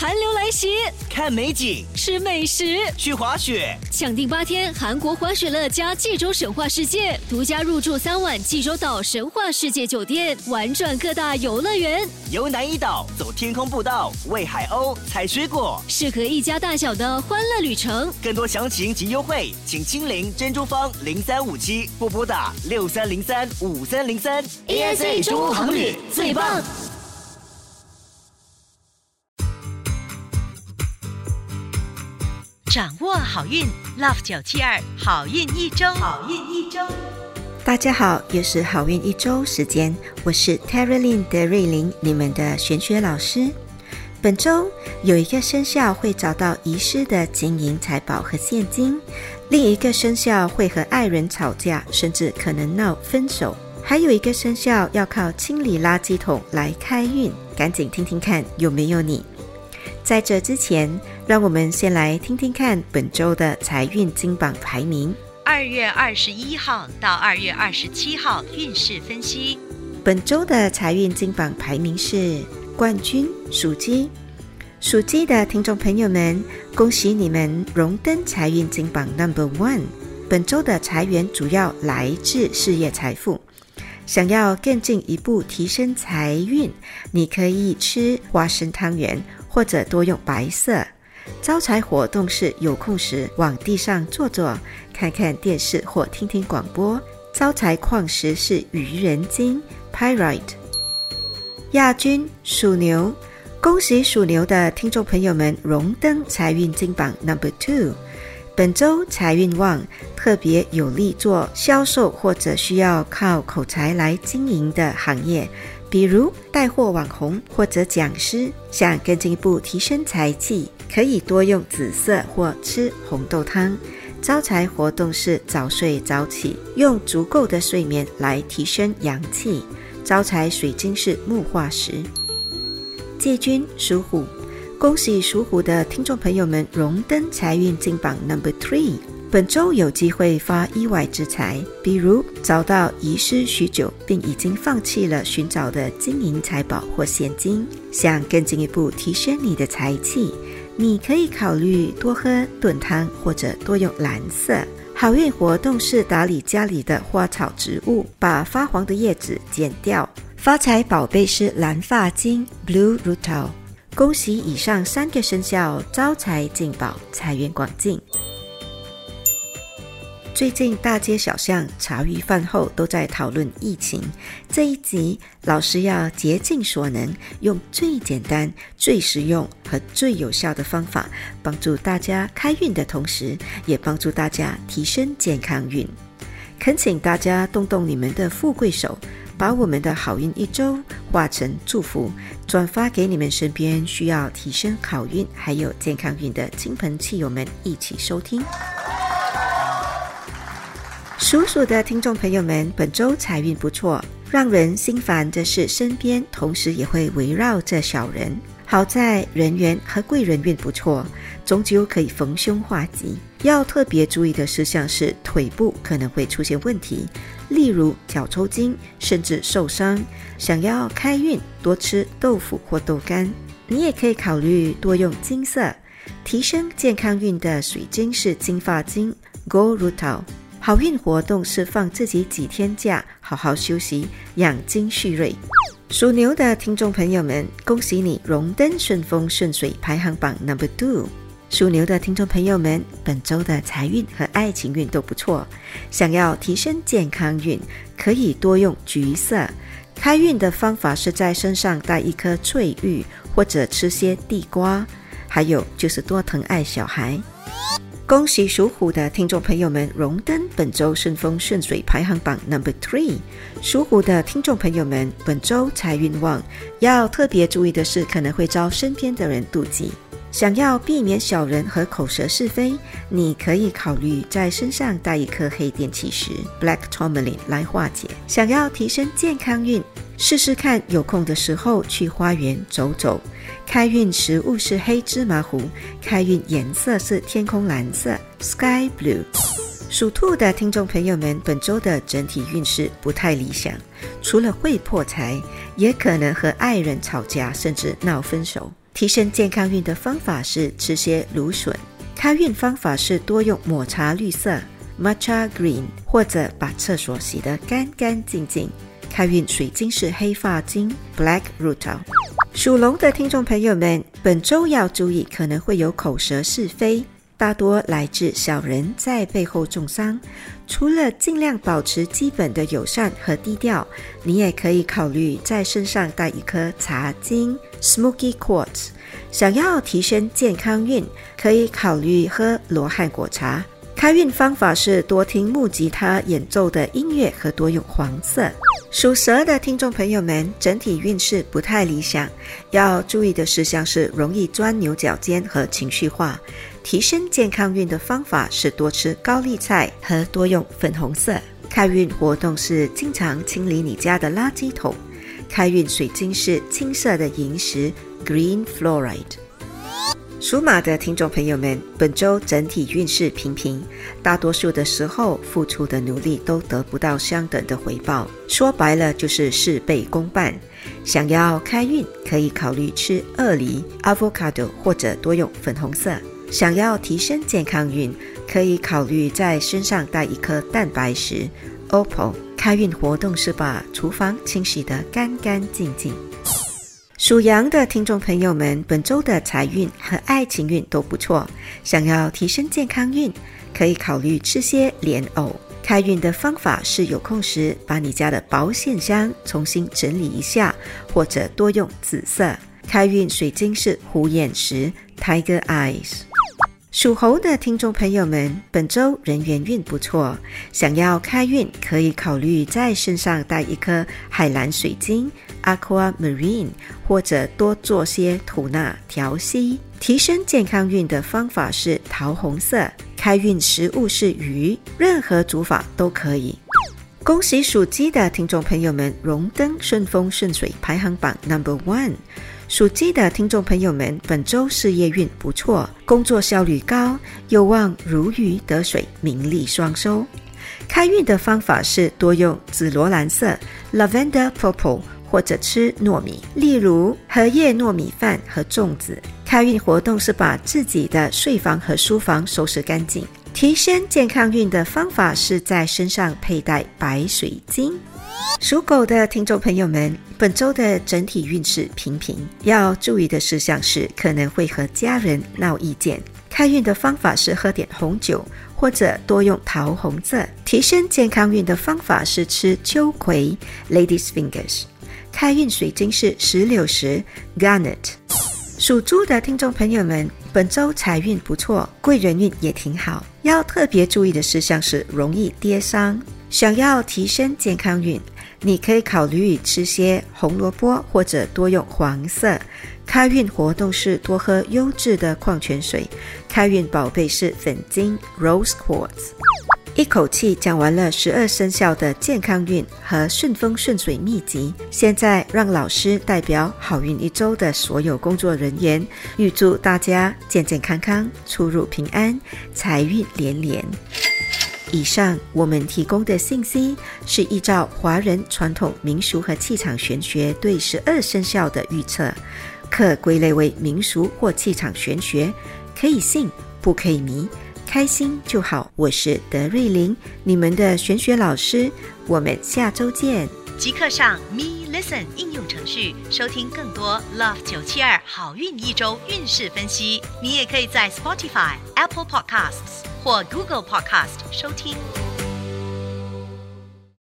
寒流来袭，看美景，吃美食，去滑雪，抢定八天韩国滑雪乐加济州神话世界，独家入住三晚济州岛神话世界酒店，玩转各大游乐园，游南怡岛，走天空步道，喂海鸥，采水果，适合一家大小的欢乐旅程。更多详情及优惠，请亲临珍珠方零三五七或拨打六三零三五三零三。ASA 中欧航旅最棒。掌握好运，Love 九七二好运一周，好运一周。大家好，又是好运一周时间，我是 Terrylin 的瑞琳，你们的玄学老师。本周有一个生肖会找到遗失的金银财宝和现金，另一个生肖会和爱人吵架，甚至可能闹分手，还有一个生肖要靠清理垃圾桶来开运，赶紧听听看有没有你。在这之前，让我们先来听听看本周的财运金榜排名。二月二十一号到二月二十七号运势分析。本周的财运金榜排名是冠军属鸡，属鸡的听众朋友们，恭喜你们荣登财运金榜 Number One。本周的财源主要来自事业财富。想要更进一步提升财运，你可以吃花生汤圆。或者多用白色。招财活动是有空时往地上坐坐，看看电视或听听广播。招财矿石是愚人金 （Pyrite）。亚军属牛，恭喜属牛的听众朋友们荣登财运金榜 Number Two。本周财运旺，特别有利做销售或者需要靠口才来经营的行业。比如带货网红或者讲师，想更进一步提升财气，可以多用紫色或吃红豆汤。招财活动是早睡早起，用足够的睡眠来提升阳气。招财水晶是木化石。季军属虎，恭喜属虎的听众朋友们荣登财运金榜 Number Three。本周有机会发意外之财，比如找到遗失许久并已经放弃了寻找的金银财宝或现金。想更进一步提升你的财气，你可以考虑多喝炖汤或者多用蓝色。好运活动是打理家里的花草植物，把发黄的叶子剪掉。发财宝贝是蓝发晶 （Blue Rutil）。恭喜以上三个生肖招财进宝，财源广进。最近大街小巷茶余饭后都在讨论疫情。这一集老师要竭尽所能，用最简单、最实用和最有效的方法，帮助大家开运的同时，也帮助大家提升健康运。恳请大家动动你们的富贵手，把我们的好运一周化成祝福，转发给你们身边需要提升好运还有健康运的亲朋戚友们一起收听。属鼠的听众朋友们，本周财运不错。让人心烦的是，身边同时也会围绕着小人。好在人缘和贵人运不错，终究可以逢凶化吉。要特别注意的事项是，腿部可能会出现问题，例如脚抽筋，甚至受伤。想要开运，多吃豆腐或豆干。你也可以考虑多用金色，提升健康运的水晶是金发晶 g o r u t a l。好运活动是放自己几天假，好好休息，养精蓄锐。属牛的听众朋友们，恭喜你荣登顺风顺水排行榜 number two。属牛的听众朋友们，本周的财运和爱情运都不错。想要提升健康运，可以多用橘色。开运的方法是在身上带一颗翠玉，或者吃些地瓜。还有就是多疼爱小孩。恭喜属虎的听众朋友们荣登本周顺风顺水排行榜 number three。属虎的听众朋友们，本周财运旺，要特别注意的是，可能会遭身边的人妒忌。想要避免小人和口舌是非，你可以考虑在身上带一颗黑电气石 （black tourmaline） 来化解。想要提升健康运，试试看，有空的时候去花园走走。开运食物是黑芝麻糊，开运颜色是天空蓝色 （sky blue）。属兔的听众朋友们，本周的整体运势不太理想，除了会破财，也可能和爱人吵架，甚至闹分手。提升健康运的方法是吃些芦笋。开运方法是多用抹茶绿色 （matcha green） 或者把厕所洗得干干净净。开运水晶是黑发晶 （black r o o t e。属龙的听众朋友们，本周要注意可能会有口舌是非。大多来自小人在背后重伤，除了尽量保持基本的友善和低调，你也可以考虑在身上带一颗茶晶 （Smoky Quartz）。想要提升健康运，可以考虑喝罗汉果茶。开运方法是多听木吉他演奏的音乐和多用黄色。属蛇的听众朋友们，整体运势不太理想，要注意的事项是容易钻牛角尖和情绪化。提升健康运的方法是多吃高丽菜和多用粉红色。开运活动是经常清理你家的垃圾桶。开运水晶是青色的萤石 （Green Fluoride）。属马的听众朋友们，本周整体运势平平，大多数的时候付出的努力都得不到相等的回报。说白了就是事倍功半。想要开运，可以考虑吃鳄梨 （Avocado） 或者多用粉红色。想要提升健康运，可以考虑在身上带一颗蛋白石 （Opal）。开运活动是把厨房清洗得干干净净。属羊的听众朋友们，本周的财运和爱情运都不错。想要提升健康运，可以考虑吃些莲藕。开运的方法是有空时把你家的保险箱重新整理一下，或者多用紫色。开运水晶是虎眼石 （Tiger Eyes）。属猴的听众朋友们，本周人缘运不错，想要开运可以考虑在身上带一颗海蓝水晶 （Aquamarine） 或者多做些吐纳调息。提升健康运的方法是桃红色。开运食物是鱼，任何煮法都可以。恭喜属鸡的听众朋友们荣登顺风顺水排行榜 Number One。属鸡的听众朋友们，本周事业运不错，工作效率高，有望如鱼得水，名利双收。开运的方法是多用紫罗兰色 （Lavender Purple） 或者吃糯米，例如荷叶糯米饭和粽子。开运活动是把自己的睡房和书房收拾干净。提升健康运的方法是在身上佩戴白水晶。属狗的听众朋友们，本周的整体运势平平，要注意的事项是可能会和家人闹意见。开运的方法是喝点红酒，或者多用桃红色。提升健康运的方法是吃秋葵 （Ladies Fingers）。开运水晶是石榴石 （Garnet）。属猪的听众朋友们，本周财运不错，贵人运也挺好。要特别注意的事项是容易跌伤。想要提升健康运，你可以考虑吃些红萝卜，或者多用黄色。开运活动是多喝优质的矿泉水。开运宝贝是粉晶 （Rose Quartz）。一口气讲完了十二生肖的健康运和顺风顺水秘籍，现在让老师代表好运一周的所有工作人员，预祝大家健健康康，出入平安，财运连连。以上我们提供的信息是依照华人传统民俗和气场玄学对十二生肖的预测，可归类为民俗或气场玄学，可以信不可以迷，开心就好。我是德瑞琳，你们的玄学老师，我们下周见。即刻上 Me Listen 应用程序收听更多 Love 九七二好运一周运势分析。你也可以在 Spotify、Apple Podcasts。或 Google Podcast 收听。